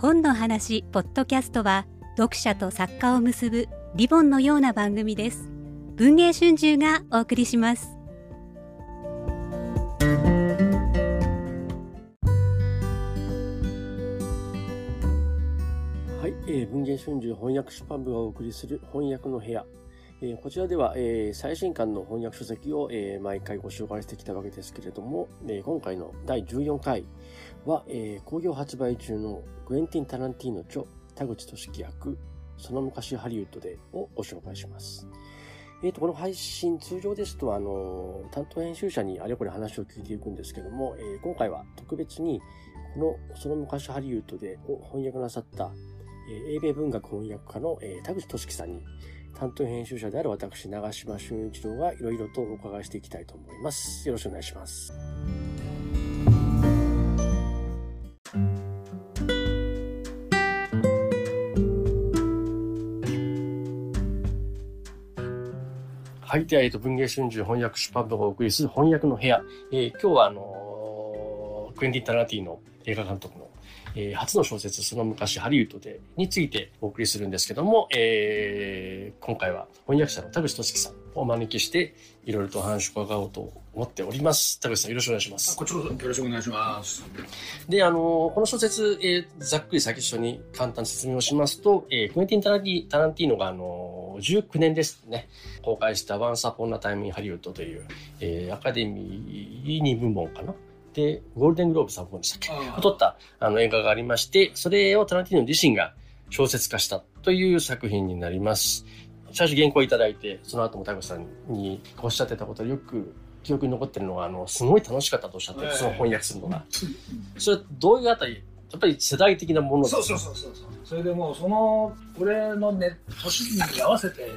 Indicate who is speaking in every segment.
Speaker 1: 本の話ポッドキャストは読者と作家を結ぶリボンのような番組です文藝春秋がお送りします
Speaker 2: はい、えー、文藝春秋翻訳出版部がお送りする翻訳の部屋。えー、こちらでは、えー、最新刊の翻訳書籍を、えー、毎回ご紹介してきたわけですけれども、えー、今回の第14回は、えー、工業発売中のグエンティン・タランティーノ著田口俊樹役、その昔ハリウッドでをご紹介します。えっ、ー、と、この配信、通常ですと、あの、担当編集者にあれこれ話を聞いていくんですけども、えー、今回は特別に、この、その昔ハリウッドでを翻訳なさった、えー、英米文学翻訳家の、えー、田口俊樹さんに、担当編集者である私、長島俊一郎がいろいろとお伺いしていきたいと思います。よろしくお願いします。と、文芸春秋翻訳出版部がお送りする翻訳の部屋。えー、今日は、あのー、クエンティン・タラティの映画監督のえー、初の小説、その昔ハリウッドで、についてお送りするんですけども、えー、今回は翻訳者の田口俊樹さんをお招きして、いろいろとお話を伺おうと思っております。田口さん、よろしくお願いします。
Speaker 3: こちらこそよろしくお願いします。
Speaker 2: で、あの、この小説、えー、ざっくり先一緒に簡単に説明をしますと、えー、クエンティン・タラティタランティーノが、あの、19年ですね、公開した Once Upon a Time in Hollywood という、えー、アカデミー2部門かな。で、ゴールデングローブ3本でしたっけ？撮ったあの映画がありまして、それをタランティーノ自身が小説化したという作品になります。最初原稿いただいて、その後もタグさんにおっしゃってたことをよく記憶に残ってるのが、あの、すごい楽しかったとおっしゃって、その翻訳するのが。それどういうあたりやっぱり世代的なもの
Speaker 3: そうそうそうそう。それでもう、その、俺のね、年に合わせて、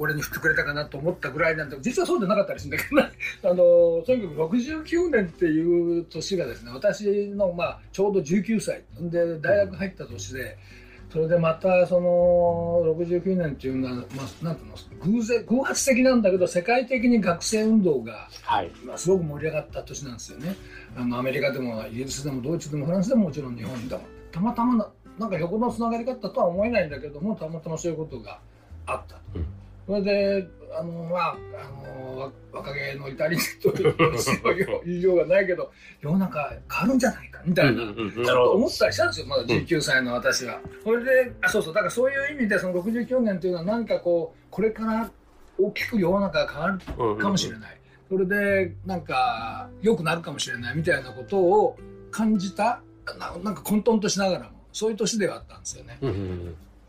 Speaker 3: 俺に振ってくれたかなと思ったぐらいなんで実はそうじゃなかったりするんだけど、ね、あのとにかく69年っていう年がですね私の、まあ、ちょうど19歳で大学入った年で。それでまたその69年っていうのは、まあ、なんていうの偶然偶発的なんだけど世界的に学生運動が、はい、まあ、すごく盛り上がった年なんですよね。あのアメリカでもイギリスでもドイツでもフランスでももちろん日本でも。たまたまななんか横のつながり方とは思えないんだけどもたまたまそういうことがあったと。うん。それであのまああの若気の至りというようがないけど世の中変わるんじゃないかみたいな、ちょっと思ったりしたんですよまだ19歳の私は。それであそうそうだからそういう意味でその69年というのは何かこうこれから大きく世の中が変わるかもしれない。それでなんか良くなるかもしれないみたいなことを感じたなんか混沌としながらもそういう年ではあったんですよね。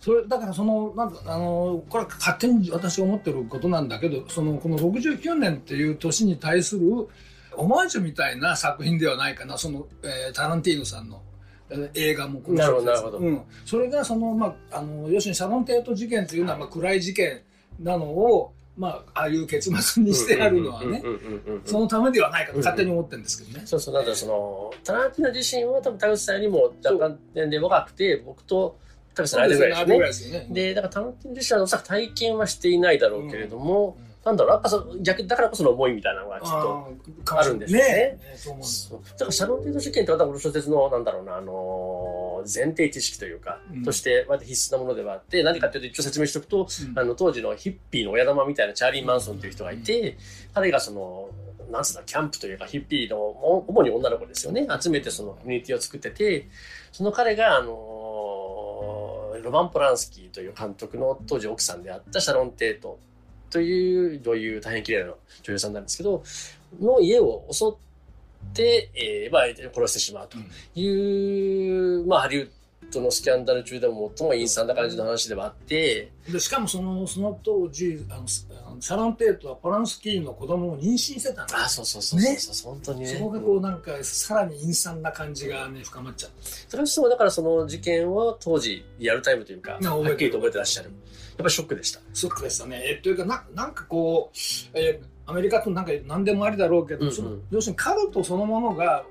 Speaker 3: それだからそのなんかあのこれは勝手に私が思ってることなんだけどそのこの69年っていう年に対するオマージュみたいな作品ではないかなその、えー、タランティーノさんの映画も
Speaker 2: なるほど
Speaker 3: うん、それがその、まあ、あの要するにシャノン・テート事件というのは、まあ、暗い事件なのをまあ、ああいう結末にしてあるのはね、そのためではないかと勝手に思ってるんですけどね。
Speaker 2: そうそう、なんだその、タランティーノ自身は多分田口さんよりも若干年齢若くて、僕と多分その間ぐらいですね。で、だから、タロッティ自身はおそらく体験はしていないだろうけれども、うん。なんだろう、やっぱそ逆だからこその思いみたいなのがちょっとあるんですよね。ね。そうだからシャロンテート事件って私この小説の、なんだろうな、あのー、前提知識というか、うん、として割と必須なものではあって、何かっていうと一応説明しておくと、うん、あの当時のヒッピーの親玉みたいなチャーリー・マンソンという人がいて、彼がその、なんつうの、キャンプというかヒッピーの、主に女の子ですよね、集めてそのコミュニティを作ってて、その彼が、あのーロマン・ポランスキーという監督の当時奥さんであったシャロン・テイトという女優、大変綺麗な女優さんなんですけど、の家を襲って、えー、まあ、殺してしまうという、うん、まあ、ハリウッドのスキャンダル中でも最も陰惨な感じの話ではあって、
Speaker 3: でしかもそのその当時あのシャロン・テートはポランスキーの子供を妊娠してたん
Speaker 2: あそうそうそうそうそう、ね、本当に
Speaker 3: ね。そこがこうなんかさらに陰惨な感じがね深まっちゃって
Speaker 2: それはそうだからその事件を当時リアルタイムというかはっきりと覚えてらっしゃる。やっぱりショックでした。
Speaker 3: ショックでしたね。えというかななんかこう、えー、アメリカとなんか何でもありだろうけど、うんうん、その要するにカルトそのものが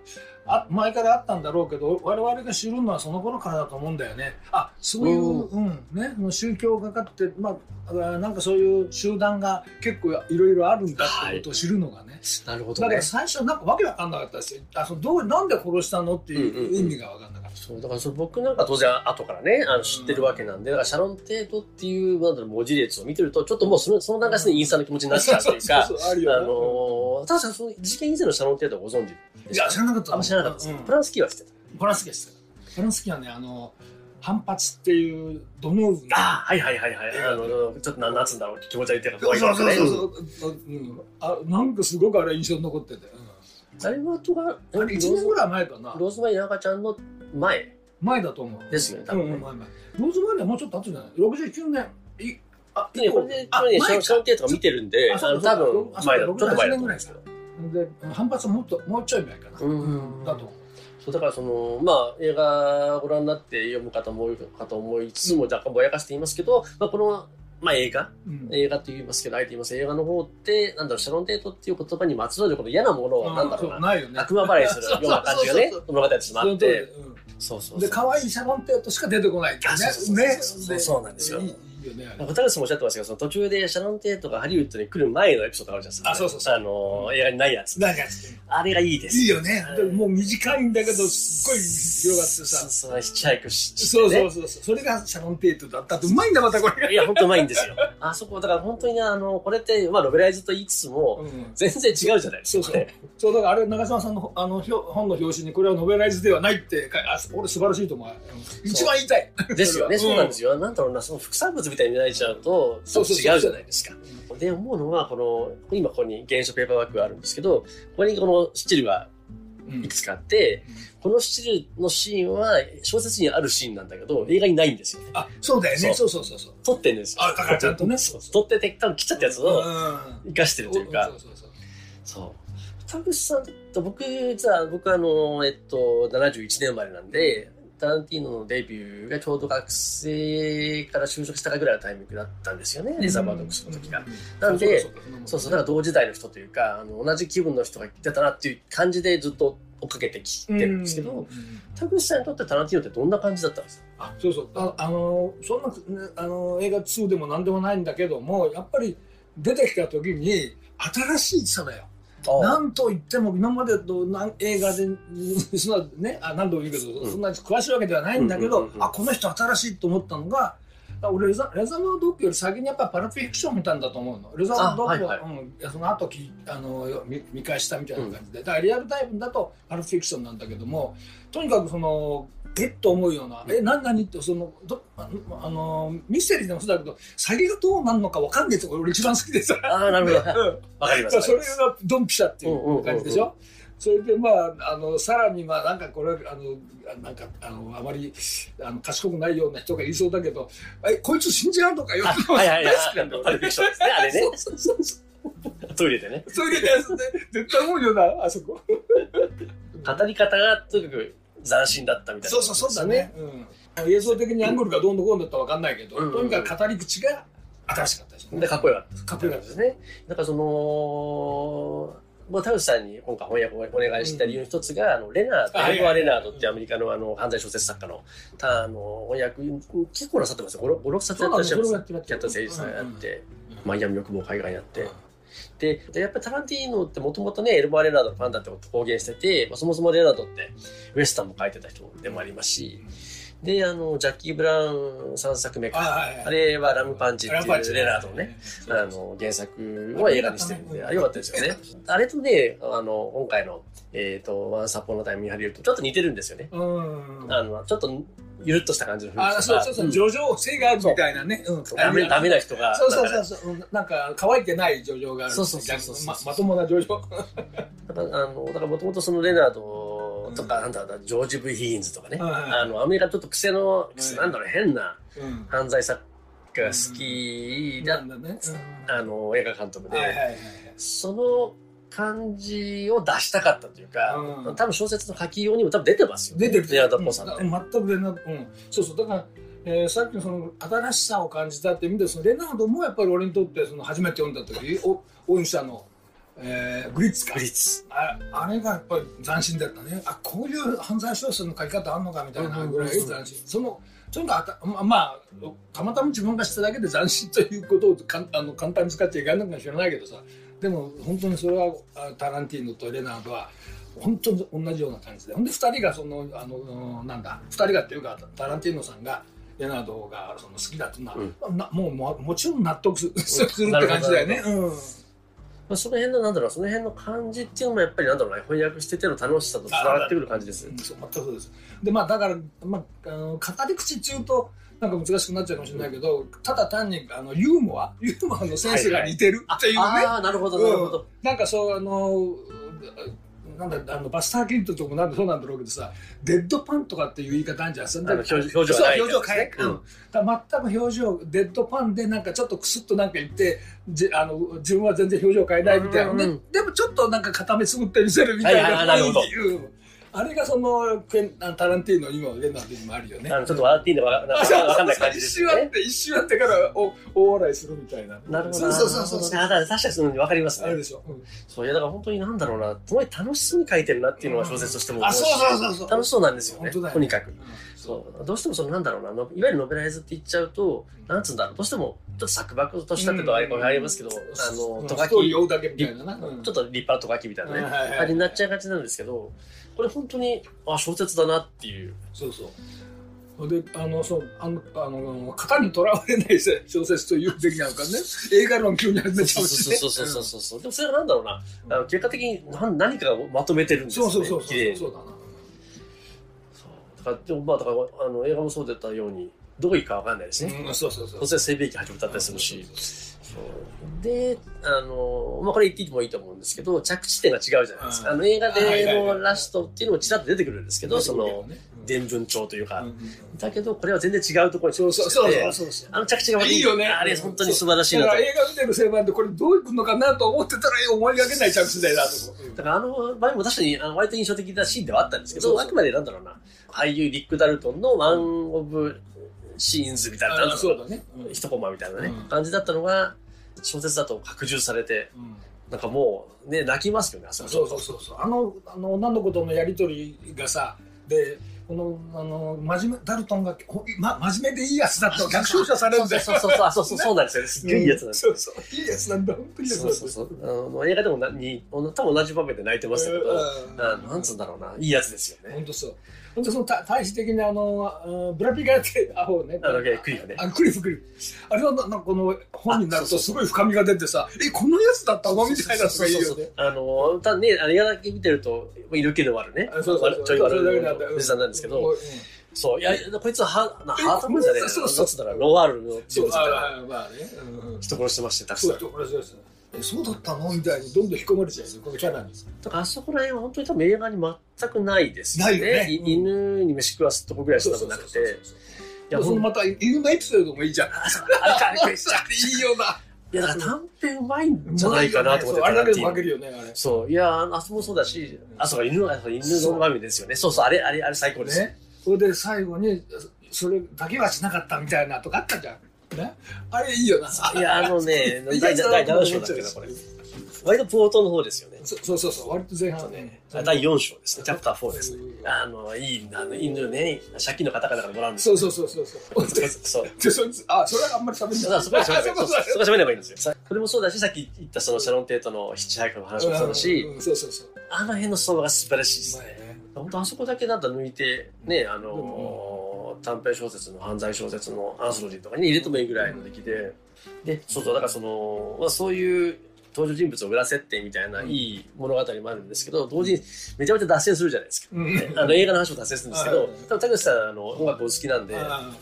Speaker 3: あ前からあったんだろうけど我々が知るのはその頃からだと思うんだよね。あそういう、うん。ね、宗教がかって、まあ、なんかそういう集団が結構いろいろあるんだってことを知るのがね、はい、
Speaker 2: なるほど、
Speaker 3: ね、だから最初なんかわけわかんなかったですよ。あそのどうなんで殺したのっていう意味がわかんない。
Speaker 2: そうだからそ僕なんか当然後からねあの知ってるわけなんで、だからシャロン・テートっていうなんだろう文字列を見てるとちょっともうそのその段階でインスタの気持ちになっちゃうというか あの確かその事件以前のシャロン・テートはご存知
Speaker 3: いや知らなかった
Speaker 2: あんま知らなかったです、うん、プランスキーは知ってた。
Speaker 3: プランスキーは知ってた。プランスキーはねあの反発っていうドノーブ
Speaker 2: あはいはいはいはい。あのちょっと何つうんだろう気持ち悪いっていうか怖い
Speaker 3: そうそうそうそう、う。ん、あなんかすごくあれ印象に残ってて、
Speaker 2: うん、あれはとが
Speaker 3: 1年ぐらい前かな。
Speaker 2: ローズマリーの赤ちゃんの前
Speaker 3: 前だと思
Speaker 2: う。ですよね、多分、ね、うん、前
Speaker 3: 前。ローズマリーはもうちょっと後じゃない ?69 年。い
Speaker 2: あ、ね、これで、これね、シャンテーとか見てるんで、あの、多分、前だ、ちょっと前だと思うんですけど。
Speaker 3: で、反発はもっと、もうちょい前かな。うん。だと
Speaker 2: そうだからそのまあ映画ご覧になって読む方も多いかと思いつつも若干ぼやかして言いますけど、まあ、このまあ映画、うん、映画と言いますけど、あえて言います。映画の方って、なんだろう、シャロンテートっていう言葉にまつわるこの嫌なものは、なんだろうな、うね、悪魔払いするような感じがね、物語としてあって、
Speaker 3: そうそうで可愛いシャロンテートしか出てこないってね。
Speaker 2: ね。そうなんですよ。いいよね。小樽さんもおっしゃってましたけど、その途中でシャロンテートがハリウッドに来る前のエピソードあるじゃないですか。あ、そうそうそう。あの、映画にないやつ。ないやつ。あれがいいです。
Speaker 3: いいよね。もう短いんだけど、すっごい広がってさ。
Speaker 2: そう、ヒッチハイクし
Speaker 3: て、そうそうそう。それがシャロンテートだったって、うまいんだ、またこれ。
Speaker 2: いや、本当うまいんですよ。あそこ、だから本当にね、あの、これって、まあ、ノベライズと言いつつも、全然違うじゃないですか。そうそう。
Speaker 3: そう、だからあれ、長嶋さんのあの本の表紙に、これはノベライズではないって、あ俺素晴らしいと思う。一番言いたい。
Speaker 2: ですよね、そうなんですよ。なんだろうな、その副産物みたいに見られちゃうと、と、そう違うじゃないですか。で、思うのは、この、今ここに原書ペーパーバッグがあるんですけど、ここにこのスチルがいくつかあって、うん、このスチルのシーンは小説にあるシーンなんだけど、映画にないんですよ、
Speaker 3: あ、そうだよね。そうそうそうそう。
Speaker 2: 撮ってんですよ。
Speaker 3: あ、だからちゃんとね。そ
Speaker 2: う撮ってて、多分切っちゃったやつを生かしてるというか。そうそうそう。そう。田口さんと僕、実は僕あの、えっと、71年生まれなんで、タランティーノのデビューがちょうど学生から就職したかぐらいのタイミングだったんですよね、リザーバードックスの時が。なんで、そうそう、だから同時代の人というか、あの同じ気分の人が言ってたなっていう感じでずっと追っかけてきてるんですけど、田口さんにとってタランティーノってどんな感じだったんですか？
Speaker 3: あそうそう。ああのそんな、ね、あの映画2でも何でもないんだけどもやっぱり出てきた時に新しい人だよ。なんといっても今までと映画で そんなねあ何度も言うけど、うん、そんな詳しいわけではないんだけど、うんうんうん、あこの人新しいと思ったのが俺レザレザーマードッグより先にやっぱパラフィクション見たんだと思うの。レザーマードッグは、はいはい、うん、その後きあの見見返したみたいな感じで、だからリアルタイムだとパラフィクションなんだけどもとにかくそのえっと思うような、え、何何ってそのどあのミステリーでもそうだけど詐欺がどうなるのか分かんないって俺一番好きでさ。
Speaker 2: ああなるほど、わかります
Speaker 3: それがドンピシャっていう感じでしょ、それでまああのさらにまあなんかこれあのなんかあのあまりあの賢くないような人が言いそうだけどえこいつ信じらんのかよ？って
Speaker 2: はいはいはい。パルフィクションですねあれね。そうそうそう。トイレでね。
Speaker 3: トイレで絶対思うよなあそこ。
Speaker 2: 語り方がとにかく斬新だったみたいな、
Speaker 3: そうそうそうだね、うん、映像的にアングルがどんどんこうだったら分かんないけど、とにかく語り口が新しかったです
Speaker 2: ね。でかっこよかった
Speaker 3: かっこよかった
Speaker 2: ですね。だからそのまあ、田口さんに今回翻訳をお願いした理由の一つが、あのレナード、エルゴア・レナードってアメリカのあの犯罪小説作家のたあの翻訳、結構なさってますよ。5、6冊やってらっし。やった誠実さん。やって、マイアミ欲望海外やって。で、やっぱりタランティーノってもともとね、エルバー・レナードのファンだってこと公言してて、まあ、そもそもレナードってウエスタンも書いてた人でもありますし、で、あの、ジャッキー・ブラウン3作目か。あはいはい、あれはラムパンチっていうレナードのね、あの、原作を映画にしてるんで、あ、よかったですよね。あれとね、あの、今回の、えっ、ー、と、ワンサポのタイムに入るとちょっと似てるんですよね。あの、ちょっと、ゆるっとした感じの
Speaker 3: 雰囲気あ、そうそうそう、叙情性があるみたいなね。
Speaker 2: うん。ダメ、ダメな人が。
Speaker 3: そうそうそうそう。なんか、乾いてない叙情がある。
Speaker 2: そうそうそう
Speaker 3: ま。まともな叙情。
Speaker 2: だから、あの、だからもともとそのレナードとか、なんだジョージ・ブ・ヒーンズとかね。あの、アメリカちょっと癖の、なんだろう、変な犯罪作家が好きだ、あの、映画監督で。その、感じを出したかったというか、うん、多分小説の書きようにも多分出てますよ、
Speaker 3: ね。出てる。
Speaker 2: レナード・ポさん
Speaker 3: って。全くレナうん。そうそう。だから、えー、さっきのその新しさを感じたって意味でそのレナードもやっぱり俺にとってその初めて読んだ時お大西さんの、えー、グリッツか。
Speaker 2: グリッツ。
Speaker 3: ああれがやっぱり斬新だったね。あこういう犯罪小説の書き方あんのかみたいなぐらい斬新。そのとにかくままあたまたま自分が知っただけで斬新ということをか あの簡単に使っちゃいけないのかもしれないけどさ。でも本当にそれはタランティーノとレナードは本当に同じような感じで。ほんで2人がそのあのなんだ2人がっていうかタランティーノさんがレナードがその好きだっていうのは、うん、なもうももちろん納得 するって感じだよね。うん
Speaker 2: まあ、その辺のなんだろうその辺の感じっていうのもやっぱりなんだろうな翻訳してての楽しさとつながってくる感じです。
Speaker 3: うん、そう全くそうです。でまあだから、まあ、あの語り口っていうとなんか難しくなっちゃうかもしれないけど、ただ単にあのユーモアユーモアのセンスが似てるっていうね、はいはい、
Speaker 2: ああなるほどなるほど、うん、
Speaker 3: なんかそうあのなんだあのバスター・キントとかもなんそうなんだろうけどさデッドパンとかっていう言い方あるじゃん。そん
Speaker 2: 表情表情
Speaker 3: 表情変え、うん、だ全く表情デッドパンでなんかちょっとクスッとなんか言ってじあの自分は全然表情変えないみたいな、うんうん、ででもちょっとなんか固めつぶって見せるみたいな雰囲気、あれがそのタランティーノ今レナードにもあるよね。
Speaker 2: ちょっと笑っていいのかわかんない感じです
Speaker 3: ね。一瞬あって一瞬あってからお大笑いするみたいな。
Speaker 2: なるほど。
Speaker 3: そうそうそうそう。
Speaker 2: 確かにそのわかりますね。
Speaker 3: あるでしょ。
Speaker 2: そういやだから本当になんだろうな、すごい楽しそうに書いてるなっていうのが小説としても。
Speaker 3: あそうそうそうそう。
Speaker 2: 楽しそうなんですよね。とにかく。そう。どうしてもそのなんだろうないわゆるノベライズって言っちゃうとなんつうんだろうどうしてもちょっと作爆としたってとありますけど、あの
Speaker 3: とがきちょっと立
Speaker 2: 派なとがきみたいなね感じになっちゃいがちなんですけどこれ本当にあ小説だなっていう。
Speaker 3: そうそう。であのそうあのあの型にとらわれない 小説というべきなのかね。映画論急に始めちゃうし、
Speaker 2: ね、そうそうそうそうそう、うん、でもそれはなんだろうな、あの結果的に何何かをまとめてるんですよね。
Speaker 3: そうそうそうそうそうだな
Speaker 2: そうだからでもまあだからあの映画もそうだったようにどういいかわかんないですね、
Speaker 3: うん、そうそうそう
Speaker 2: 突然性別始めたったりするし。で、あの、まあ、これ言ってもいいと思うんですけど、着地点が違うじゃないですか。あの、映画でのラストっていうのもちらっと出てくるんですけど、その、伝聞調というか、だけど、これは全然違うところに
Speaker 3: そうそうそうそう
Speaker 2: あの着地が
Speaker 3: い。いよね。
Speaker 2: あれ、本当に素晴らしいなと。
Speaker 3: 映画見てる専門でこれどういくのかなと思ってたら思いがけない着地だよなと。
Speaker 2: だからあの場合も確かにあの割と印象的なシーンではあったんですけど、あくまでなんだろうな、俳優リック・ダルトンの one of scenes みたいな、
Speaker 3: そうだね。
Speaker 2: 一コマみたいなね、感じだったのが、小説だと拡充されて、うん、なんかもうね泣きますよね
Speaker 3: そうそうそうそう。あのあの女の子とのやり取りがさでこのあの真面目ダルトンが、ま、真面目でいいやつだと逆照射されるんだよ。
Speaker 2: そうそうそうそう。そうそうなんですよ。すっげえいいやつなんです。
Speaker 3: よ、そうそう。いいやつなんだ。本当にいいやつ
Speaker 2: そうそうそう。あの映画でもなに多分同じ場面で泣いてましたけど、あなんつうんだろうな。いいやつですよね。
Speaker 3: 本当そう本当その対比的にあのブラピがやってアホね
Speaker 2: あのクリフね。
Speaker 3: あクリフクリフ。あれはなこの本になるとすごい深みが出てさえこのやつだったの？みたいなのがいいよね。
Speaker 2: あのただねあれだけ見てると色気のあるね。
Speaker 3: そうそう
Speaker 2: ちょい悪いおじさんなんですけど、そう、いや、こいつはハハートマンじゃねえそうそうそう。ロワールの
Speaker 3: 人物
Speaker 2: だ
Speaker 3: まあね。
Speaker 2: 人殺してまして、たくさん。
Speaker 3: 人殺してました。えそうだったの？みたいにどんどん引き込まれちゃうよこのキャラに。
Speaker 2: だからあそこら辺は本当に多分映画に全くないです
Speaker 3: ね。ないよね、
Speaker 2: うん、犬に飯食わすとこぐらいしかなくて。い
Speaker 3: やそのまた犬のエピソードもいいじゃん。
Speaker 2: い
Speaker 3: いよな。い
Speaker 2: やだから短編うまいんじゃないかなと思って
Speaker 3: あれだけで負けるよねあれ。
Speaker 2: そう。いやあそこもそうだしあそうか犬の犬の場面ですよね。そうそうあれあれあれ最高です、ね、
Speaker 3: それで最後にそれだけはしなかったみたいなとかあったじゃん。ねあれいいよな。
Speaker 2: いや、あのね、第7章だっけな、これ。割と冒頭の方ですよね。
Speaker 3: そうそうそう、割と前半ね。
Speaker 2: 第4章ですね、チャプター4ですね。あの、いい、あの、犬ね、借金の方々からもらうんです
Speaker 3: そうそうそうそう。そう。あ、それはあんまり喋んない。
Speaker 2: そこは喋ればいいんですよ。それもそうだし、さっき言ったそのシャロン・テートのヒッチハイクの話もそうだし、
Speaker 3: そうそうそう。
Speaker 2: あの辺の相場が素晴らしいですね。本当あそこだけなんか抜いて、ね、あの、短編小説の犯罪小説のアンソロジーとかに入れてもいいぐらいの出来で、で、そうそう、だからその、まあそういう、登場人物を裏設定みたいないい物語もあるんですけど、同時にめちゃめちゃ脱線するじゃないですか。あの映画の話も脱線するんですけど、多分田口さんあの音楽お好きなんで、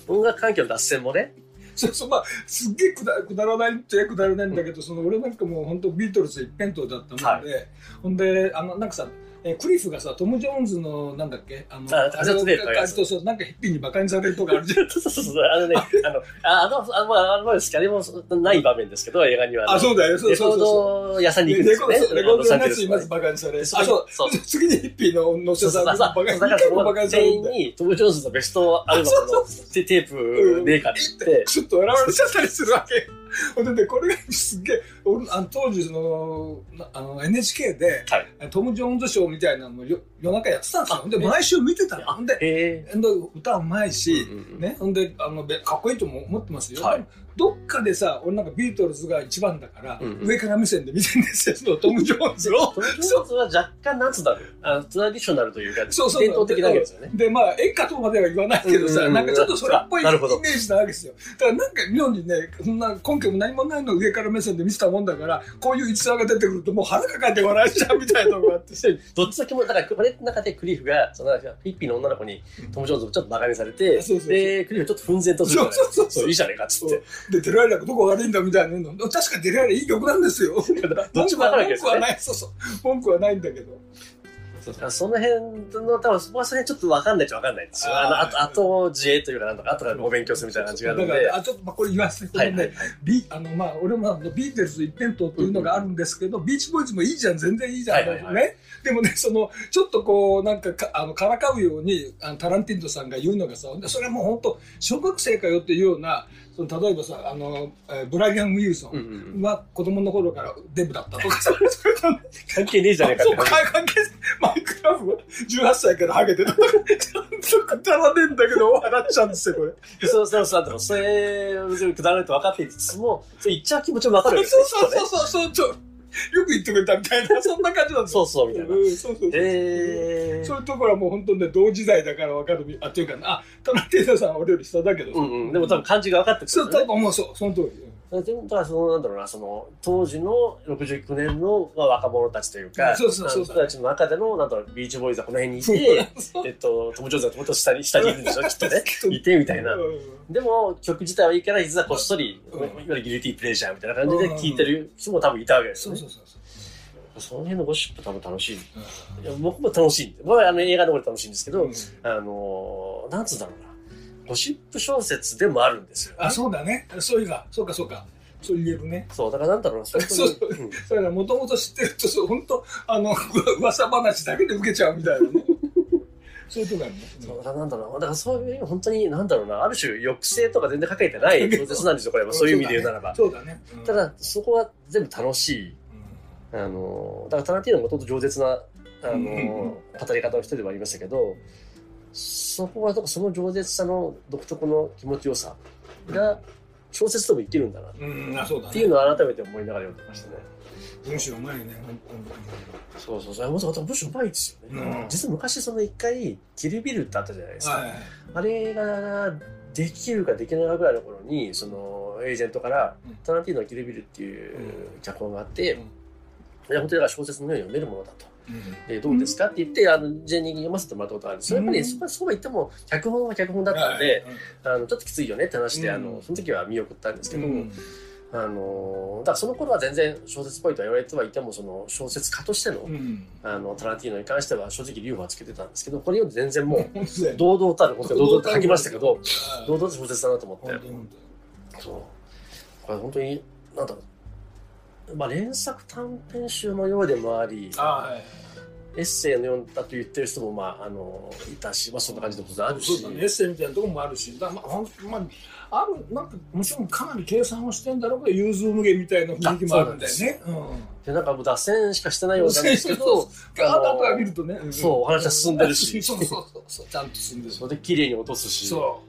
Speaker 2: 音楽関係の脱線もね、
Speaker 3: そうそうまあすっげえくだくだらないっちゃくだらないんだけど、その俺なんかもう本当ビートルズ一辺倒だったもんで、はい、ほんであのなんかさえー、クリフがさトム・ジョーンズのなんだっけ？あのあ
Speaker 2: あれ
Speaker 3: とそうなんかヒッピーにバカにされるとかあるじゃん。
Speaker 2: そうそうそう。あのね あのああのあのあのですあれもない場面ですけど映画には
Speaker 3: あそうだよそうそう
Speaker 2: そう屋さんに行くんですよね
Speaker 3: レコード屋のやつにまずバカにされるあそうそう次にヒッピーの乗せさんバカにさ
Speaker 2: れるにトム・ジョーンズのベストアルバムのテープメーカーで行って
Speaker 3: ちょっと笑われちゃったりするわけほ んでね、これがすっげえ、俺あの当時その、なあの NHK で、
Speaker 2: はい
Speaker 3: トム・ジョーンズショーみたいなのもよ夜中やってたんですよ。で、毎週見てたの。ほんで、
Speaker 2: へえ。
Speaker 3: ほんで歌うまいし、
Speaker 2: うんうん
Speaker 3: ね、ほんで、あの、べかっこいいとも思ってますよ。
Speaker 2: はい
Speaker 3: どっかでさ、俺なんかビートルズが一番だから、
Speaker 2: うんうん
Speaker 3: 上から目線で見てるんですよ、そのトム・ジョーンズを。
Speaker 2: トム・ジョーンズは若干、なんつうんだろう。あの、トラディショナルというか、
Speaker 3: そうそう
Speaker 2: 伝統的なわけですよね。
Speaker 3: で、まあ、演歌とまでは言わないけどさ、
Speaker 2: うんうんうん
Speaker 3: なんかちょっとそれっぽいイメージなわけですよ。だからなんか妙にね、そんな根拠も何もないのを上から目線で見てたもんだから、こういう逸話が出てくるともう腹抱えて笑えちゃうみたいなのがあって。
Speaker 2: どっちだけも、だから、これの中でクリフが、その、フィッピーの女の子に、トム・ジョーンズをちょっと馬鹿にされて、
Speaker 3: そうそうそう
Speaker 2: で、クリフちょっと奮然とする
Speaker 3: そうそうそう
Speaker 2: そう、いいじゃねえかっつって。
Speaker 3: で、デライラがどこ悪いんだみたいなの。確かデライラいい曲なんですよ。
Speaker 2: どっちもわかるわけでね。
Speaker 3: 文句はない。そうそう。文句はないんだけど。
Speaker 2: そうその辺の、多分そこはそれちょっとわかんないっちゃわかんないんですよ。あの、
Speaker 3: あ
Speaker 2: と、あと自衛というか、なんとか、あとからお勉強するみたいな感じがある
Speaker 3: だから、
Speaker 2: ので。
Speaker 3: あ、ちょっと、まあ、これ言わせて、こ
Speaker 2: はいはい
Speaker 3: のね、ビあの、まあ、俺もあのビートルズ一辺倒っていうのがあるんですけど、ビーチボーイズもいいじゃん、全然いいじゃん、
Speaker 2: はいはいはい
Speaker 3: ね。でもね、その、ちょっとこう、なんかか、あの、からかうように、あのタランティーノさんが言うのがさ、でそれはもう本当、小学生かよっていうような、その例えばさ、あの、えーブライアン・ウィルソンは子供の頃からデブだったとか。さ、
Speaker 2: 関係ねえじゃねえか
Speaker 3: そう、関係マイクラフは18歳からハゲてたとか、ちゃんとくだらねえんだけど、笑っちゃうんですよ、これ。
Speaker 2: そうそうそう、だからそれ、別にくだらないと分かっていつつも、それ言っちゃう気持ちも分かるわけです
Speaker 3: そう
Speaker 2: ね。
Speaker 3: そうそうそう、ちょ、よく言ってくれたみたいな、そんな感じなんで。
Speaker 2: そうそう、みたいな。
Speaker 3: うん、そうそうそう。
Speaker 2: へ
Speaker 3: そういうところはもう本当ね、同時代だから分かるみ。あ、っていうかな、あ、タランティーノさんは俺より下だけどさ
Speaker 2: うんうん。でも多分漢字が分かってく
Speaker 3: そう、
Speaker 2: るよね。
Speaker 3: 多分もうそう、その通り。
Speaker 2: だからそのなんだろうなその当時の69年のまあ若者たちというか
Speaker 3: そうそうそう。
Speaker 2: 人たちの中でのなんだろうビーチボーイズはこの辺にいてえっとトム・ジョーンズはもっと下に下にいるんでしょ？きっとね。いてみたいな。
Speaker 3: うん。
Speaker 2: でも曲自体はいいから実はこっそり、
Speaker 3: うん。
Speaker 2: いわゆるギルティープレジャーみたいな感じで聴いてる人も多分いたわけですよね。
Speaker 3: そうそうそうそう。
Speaker 2: その辺のゴシップ多分楽しい。いや僕も楽しい。僕はあの映画の方で楽しいんですけど、
Speaker 3: うん。
Speaker 2: あのなんつうんだろうなゴシップ小説でもあるんですよ、ね、
Speaker 3: あ、そうだね。そういうか、そうか、そうか。そう言えるね。
Speaker 2: そうだからなんだろう
Speaker 3: そうそう
Speaker 2: うん
Speaker 3: だから、もともと知ってると、そう、本当あの、噂話だけで受けちゃうみたいなね。そういうとこあるね。
Speaker 2: そうだからなんだろうな。だからそういう、本当に、なんだろうな。ある種、抑制とか全然かけてない小説なんですよ、これは。そういう意味で言うならば。
Speaker 3: そうだね。うん
Speaker 2: た、だ、そこは全部楽しい。あの、だからタランティーノもともと饒舌な、あの、語り方の人ではありましたけど、そこは、その饒舌さの独特の気持ちよさが、小説とも生きるんだな。っ。ていうのを改めて思いながら読んでましたね。
Speaker 3: むしろうまいね。本
Speaker 2: そうそうそう。もうむしろうまいですよね。
Speaker 3: うん
Speaker 2: 実は昔その一回、キルビルってあったじゃないですか。
Speaker 3: 当にはい。
Speaker 2: あれができるかできないかぐらいの頃に、そのエージェントから
Speaker 3: うん、
Speaker 2: タランティーノのキルビルっていう
Speaker 3: うん
Speaker 2: 脚本があって、
Speaker 3: うん
Speaker 2: いや本当にだから小説のように読めるものだと。
Speaker 3: うん。
Speaker 2: でどうですか？って言って、あの、ジェニーに読ませてもらったことあるんですよ。やっぱり、
Speaker 3: うん
Speaker 2: そこはそうは言っても、脚本は脚本だったんで、あの、ちょっときついよねって話で、
Speaker 3: うん。
Speaker 2: あの、その時は見送ったんですけど、
Speaker 3: うん。
Speaker 2: あの、だからその頃は全然小説っぽいとは言われてはいても、その小説家としての、
Speaker 3: うん。
Speaker 2: あの、タランティーノに関しては正直留保はつけてたんですけど、これ読んで全然もう、堂々たる、本当に堂々と書きましたけど、
Speaker 3: あ
Speaker 2: 堂々と小説だなと思って。そう。これ本当に、なんだろう。まあ、連作短編集のようでもあり。エッセイのようだと言ってる人も、まあ、あの、いたし、まあ、そんな感じのことあるし
Speaker 3: そう。だね、エッセイみたいなところもあるし、だまあ、まあ、ある、なんか、もちろんかなり計算をしてんだろうけど、融通無限みたいな雰囲気もあるんだよね。うん。
Speaker 2: で、なんかもう脱線しかしてないようなんですけど、
Speaker 3: ガーッと後から見るとね。
Speaker 2: そうお話は進んでるし
Speaker 3: そうそうそうそう、ちゃんと進んでる。
Speaker 2: それで綺麗に落とすし。
Speaker 3: そ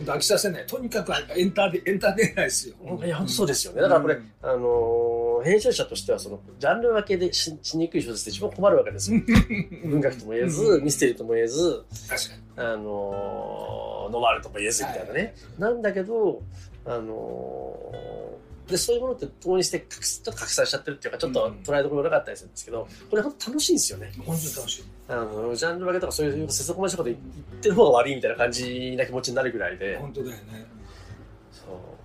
Speaker 3: う。飽きさせない。とにかくエンターテエンターテイナーですよ。
Speaker 2: いや、本当そうですよね。だからこれ、
Speaker 3: うん
Speaker 2: あのー編集者としては、その、ジャンル分けでししにくい小説って一番困るわけですよ。文学とも言えず、ミステリーとも言えず、
Speaker 3: 確かに。
Speaker 2: あのーノワールとも言えずみたいなね。なんだけど、あのーで、そういうものって共にして拡ちょっと拡散しちゃってるっていうか、ちょっと捉えどころなかったりするんですけど、これ本当楽しいんですよね。
Speaker 3: 本当に楽しい。
Speaker 2: あの、ジャンル分けとかそういうせそこましいこと言ってる方が悪いみたいな感じな気持ちになるぐらいで、
Speaker 3: 本当だよね。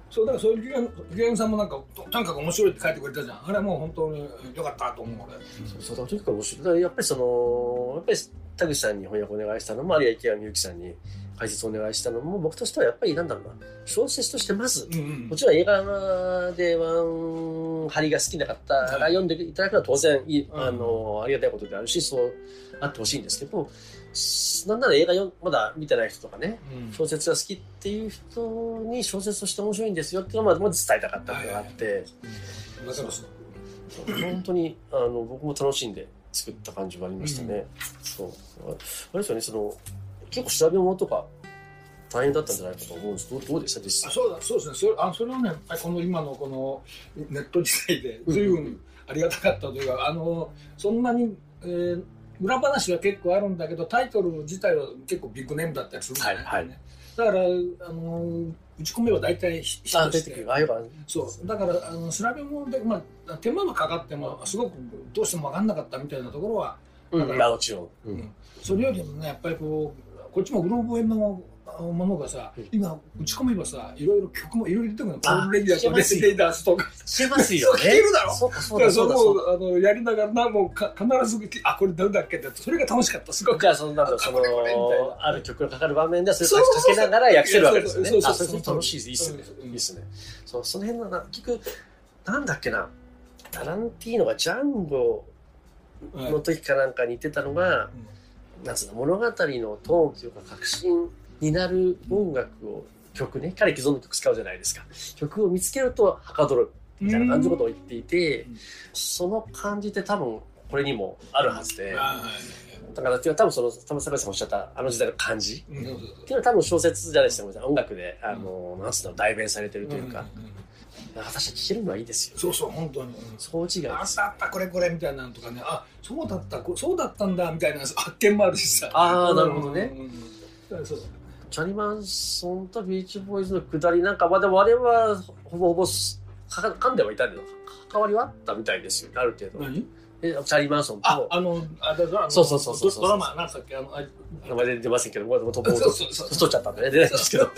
Speaker 2: そう。
Speaker 3: だからそういうゲームさんもなんかとにかく面白いって書いてくれたじゃんあれはもう本当に良かったと思う俺
Speaker 2: そうそうだとにかく面白い。やっぱりその、やっぱり田口さんに翻訳お願いしたのも、あるいは池上由紀さんに解説お願いしたのも、僕としてはやっぱりなんだろうな、小説としてまず、
Speaker 3: うんうん。
Speaker 2: もちろん映画でワンンハリが好きな方が読んでいただくのは当然いい、あのありがたいことであるしそうあってほしいんですけどなんなら映画よまだ見てない人とかね、小説が好きっていう人に小説として面白いんですよっていうのをまず伝えたかったのがあって、本当にあの僕も楽しんで作った感じはありましたね。そう。あれですよねその結構調べ物とか大変だったんじゃないかと思うんです。どうどうでした？実際。
Speaker 3: そうだそうですね。それあそれはねこの今のこのネット時代で随分ありがたかったというか、あのそんなに、えー、裏話は結構あるんだけどタイトル自体は結構ビッグネームだったりするんだよね、はいはい、だからあの打ち込めば大体ヒットして。そう。だからあの調べ物で、まあ、手間がかかってもすごくどうしても分かん。なかったみたいなところは、
Speaker 2: うん、もちろん、
Speaker 3: うん、それよりもねやっぱりこうこっちもグローブ園のものがさ、今打ち込めばさ、いろいろ曲もいろいろ出てくるの。ポール・レギュラーとレス・レイダースとか。
Speaker 2: してますよね。
Speaker 3: るだろ？そうか、そうだ、そうだ。そうあの、やりながらな、もうか必ず、あ、これ誰だっけって、それが楽しかった、すごく。
Speaker 2: じゃあ、そんなの、その、ある曲がかかる場面で、それかけながら訳せるわけですよね。そうそうそう。楽しいです。いいっすね。いいっすね。そう、その辺の、結局、なんだっけな、タランティーノがジャンゴの時かなんかに言ってたのが、なんつうの、物語のトーンというか、革新になる音楽を、曲ね、彼既存の曲使うじゃないですか。曲を見つけるとはかどるみたいな感じのことを言っていて、その感じって多分これにもあるはずで。だから多分その多分坂井さんおっしゃったあの時代の感じ、っていうのは多分小説じゃないですか音楽であの、なんつうの代弁されてるというか、私は聴けるのはいいですよ、
Speaker 3: そうそう本当に
Speaker 2: そう違い
Speaker 3: あったあったこれこれみたいなのとかね。あそうだったそうだったんだみたいな発見もあるしさ。
Speaker 2: ああなるほどね、そうチャリマンソンとビーチボーイズのくだりなんか、まあでもあれはほぼほぼか噛んではいたけど、関わりはあったみたいですよ、ある程度。
Speaker 3: 何？
Speaker 2: えチャーリー・マンソンと。
Speaker 3: あ、あの、あれだ、
Speaker 2: そうそうそうそう
Speaker 3: ドラマ、なんさっけ、あの、あ
Speaker 2: 名前出ませんけど、もう、もう、と、と、とっちゃったんでね、出ないんですけど。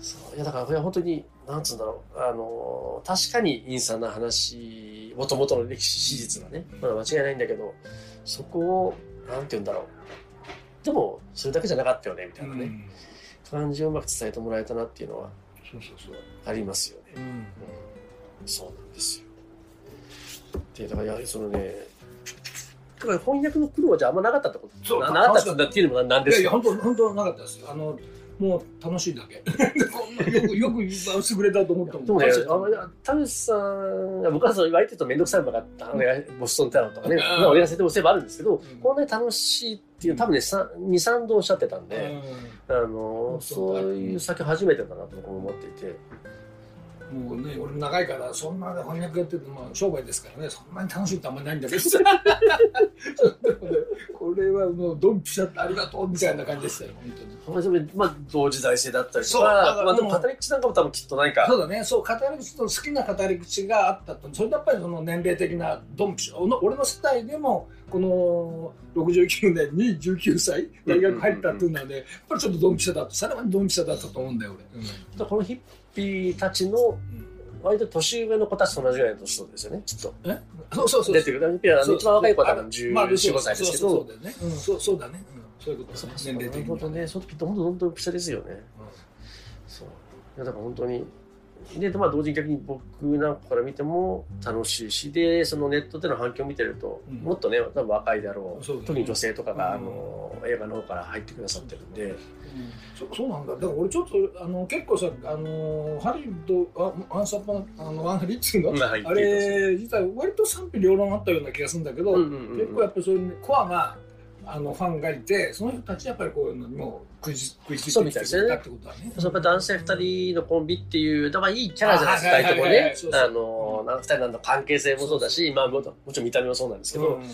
Speaker 2: そう、いや、だから、これは本当に、なんつうんだろう、あの、確かに陰惨な話、もともとの歴史史実はね、まだ間違いないんだけど、そこを、なんて言うんだろう。でもそれだけじゃなかったよねみたいなね、うん、感じをうまく伝えてもらえたなっていうのはありますよね。うん。うん、そうなんですよ。でだからやはりそのねだから翻訳の苦労はじゃああんまなかったってこと？そうなかったっていうのもなんですかいやいや
Speaker 3: 本当本当なかったですよ。あのもう楽しいだけ。よく、よく優れたと思ったもん。でもね、
Speaker 2: 田口さん、僕はそう言われてると面倒くさいのがあった。ボストンタウンとかね、おやらせてもせばあるんですけど、こんなに楽しいっていう多分ね、2、3度おっしゃってたんで、あの、そういう酒初めてだなと僕も思っていて。
Speaker 3: もうね、俺長いからそんな翻訳やってて、まあ、商売ですからねそんなに楽しいってあんまりないんだけど はもうドンピシャありがとうみたいな感じでしたよ本当
Speaker 2: に。まあ同時代性だったりとかまあ、でも語り口なんかも多分きっと何か。
Speaker 3: そうだね。そう語り口と好きな語り口があったと。それでやっぱりその年齢的なドンピシャ俺の世代でもこの69年に19歳大学入ったっていうのはね、やっぱりちょっとドンピシャだとさらにドンピシャだったと思うんだよ
Speaker 2: 俺、うん、このヒッピーたちの割と年上の子たちと同じぐらいの年ですよね、きっと。
Speaker 3: え？そうそうそう。
Speaker 2: 出てくる。一番若い子は多分14、15歳ですけど。
Speaker 3: そうだよね。そうそうだね。そういうこと
Speaker 2: 年齢的に。なるほどね。その時って本当、本当、ピシャですよね。そう。いや、だから本当に、で、まあ、同時に逆に僕なんかから見ても楽しいし、で、そのネットでの反響を見てると、うん、もっとね、多分若いだろう、特に女性とかが、あの、映画の方から入ってくださってるんで。うん、
Speaker 3: そそうなんだ。だから俺ちょっと、あの、結構さ、あの、ハリウッド、あアンサパあの、アンハリっていうの、あれ、実は割と賛否両論あったような気がするんだけど、結構やっぱりそういう、コアな、あのファンがいてその人たちやっぱりこういうのにも食い食いついてきてたってことだね。
Speaker 2: その男性二人のコンビっていうだからいいキャラじゃないですか二人ともねあの二人の関係性もそうだし、まあ、もちろん見た目もそうなんですけど。うん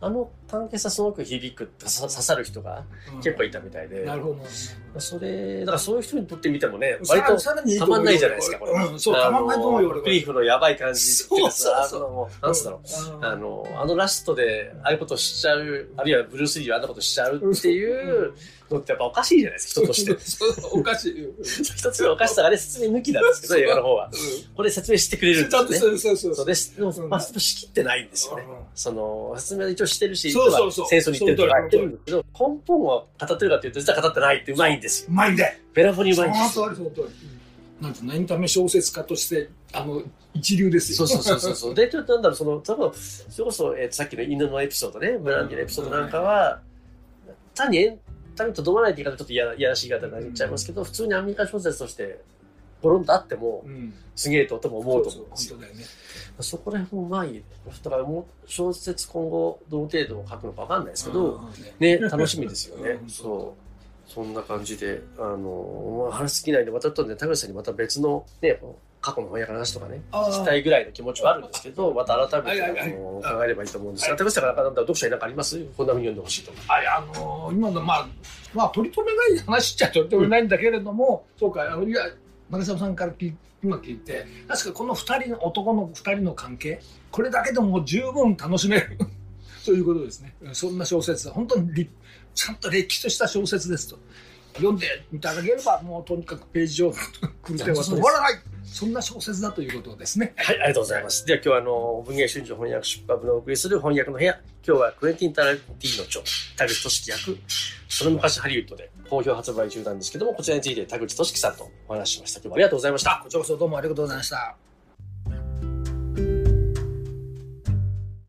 Speaker 2: あの関係さすごく響く刺さる人が結構いたみたいで、
Speaker 3: なるほ
Speaker 2: ど。それだからそういう人にとってみてもね割とたまんないじゃないですかこれ、
Speaker 3: うん、そうたまんないと思うよ
Speaker 2: クリフのやばい感じっていうかさあのなんつったろう、あのあのラストでああいうことしちゃうあるいはブルース・リーはあんなことしちゃうっていう、のってやっぱおかしいじゃないですか、人として。
Speaker 3: おかしい。
Speaker 2: 一つのおかしさがあれ説明抜きなんですけど、映画の方は。これ説明してくれるんですね。そうそうそう。そうです。でも、まあ、仕切ってないんですよね。その、説明は一応してるし、戦争に行ってるとか言ってるんだけど、根本は語ってるかというと、実は語ってないってうまいんですよ。
Speaker 3: うまいんで。
Speaker 2: ベラフォにうまいんで
Speaker 3: す。その通り、その通り。なんてエンタメ小説家としてあの一流です
Speaker 2: よそうそうそうそうでちょっとなんだろうその多分それこそ、えー、さっきの犬のエピソードねブランディのエピソードなんかは、単にエンタメとどまないって言い方ちょっといやいやらしい言い方になっちゃいますけど、普通にアメリカ小説としてポロンとあっても、うん、すげえととも思うと思うんですよ。そね、そこら辺もうまい。だからもう小説今後どの程度書くのかわかんないですけど、ね、楽しみですよね。そう。そんな感じで、あの、話尽きないんで、またとね、田口さんにまた別のね、過去の翻訳の話とかね、聞きたいぐらいの気持ちはあるんですけど、また改めて、あの考えればいいと思うんです。が、田口さんが読者に何かあります？こんなふうに読んでほしいと
Speaker 3: ああの今の、まあ、まあ、取り留めない話っちゃ取り留めないんだけれども、うん、そうか、いや、中澤さんから聞今聞いて、確かこの二人の、男の二人の関係、これだけでも十分楽しめる。ということですね。そんな小説、本当にちゃんと歴史とした小説ですと。読んでいただければ、もうとにかくページ上、来る点は止まらない。そんな小説だということですね。
Speaker 2: はい、ありがとうございます。では今日はあの、文芸春秋翻訳出版部のお送りする翻訳の部屋。今日はクエンティン・タラティーノ著、田口俊樹役、その昔ハリウッドで好評発売中なんですけども、こちらについて田口俊樹さんとお話ししました。今日もありがとうございました。
Speaker 3: こちらこそどうもありがとうございました。